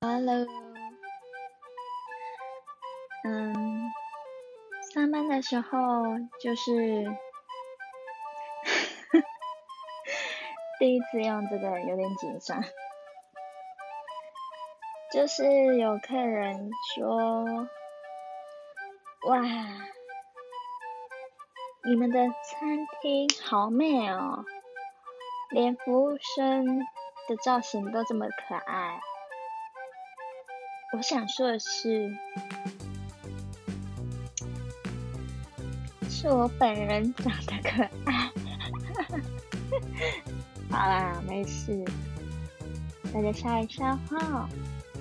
Hello，嗯，上班的时候就是 第一次用这个，有点紧张。就是有客人说：“哇，你们的餐厅好美哦，连服务生的造型都这么可爱。”我想说的是，是我本人长得可爱。好啦，没事，大家笑一笑哈。